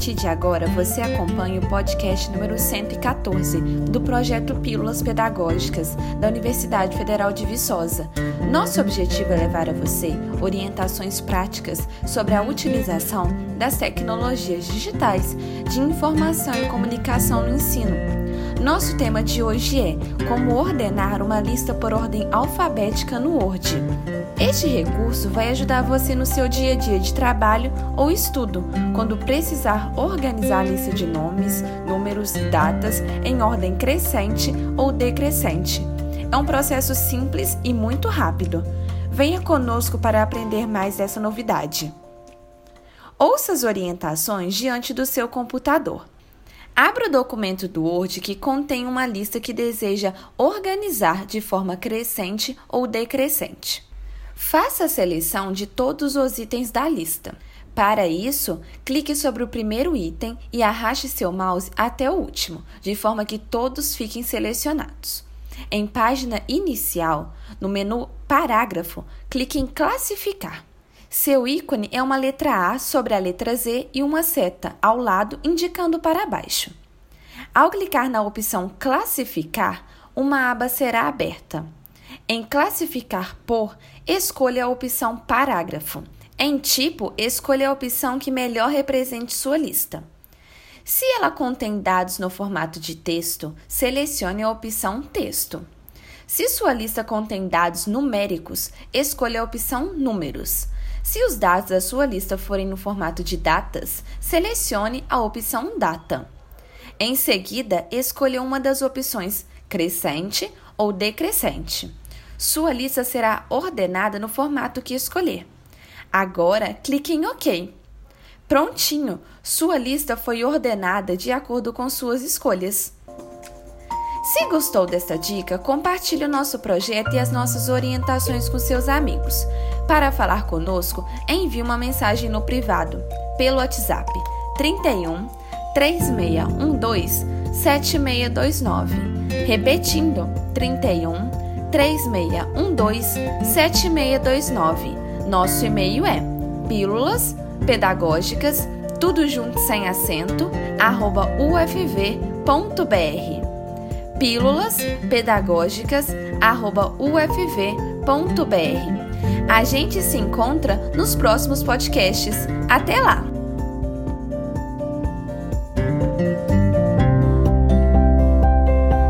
partir de agora, você acompanha o podcast número 114 do projeto Pílulas Pedagógicas da Universidade Federal de Viçosa. Nosso objetivo é levar a você orientações práticas sobre a utilização das tecnologias digitais de informação e comunicação no ensino. Nosso tema de hoje é como ordenar uma lista por ordem alfabética no Word. Este recurso vai ajudar você no seu dia a dia de trabalho ou estudo, quando precisar organizar a lista de nomes, números e datas em ordem crescente ou decrescente. É um processo simples e muito rápido. Venha conosco para aprender mais dessa novidade. Ouça as orientações diante do seu computador. Abra o documento do Word que contém uma lista que deseja organizar de forma crescente ou decrescente. Faça a seleção de todos os itens da lista. Para isso, clique sobre o primeiro item e arraste seu mouse até o último, de forma que todos fiquem selecionados. Em página inicial, no menu Parágrafo, clique em Classificar. Seu ícone é uma letra A sobre a letra Z e uma seta ao lado indicando para baixo. Ao clicar na opção Classificar, uma aba será aberta. Em Classificar por, escolha a opção Parágrafo. Em Tipo, escolha a opção que melhor represente sua lista. Se ela contém dados no formato de texto, selecione a opção Texto. Se sua lista contém dados numéricos, escolha a opção Números. Se os dados da sua lista forem no formato de datas, selecione a opção Data. Em seguida, escolha uma das opções crescente ou decrescente. Sua lista será ordenada no formato que escolher. Agora, clique em OK. Prontinho! Sua lista foi ordenada de acordo com suas escolhas. Se gostou desta dica, compartilhe o nosso projeto e as nossas orientações com seus amigos. Para falar conosco, envie uma mensagem no privado pelo WhatsApp 31 3612 7629. Repetindo, 31 3612 7629. Nosso e-mail é pílulas pedagógicas, tudo junto sem acento, arroba ufv.br. Pílulas pedagógicas, arroba ufv.br. A gente se encontra nos próximos podcasts. Até lá!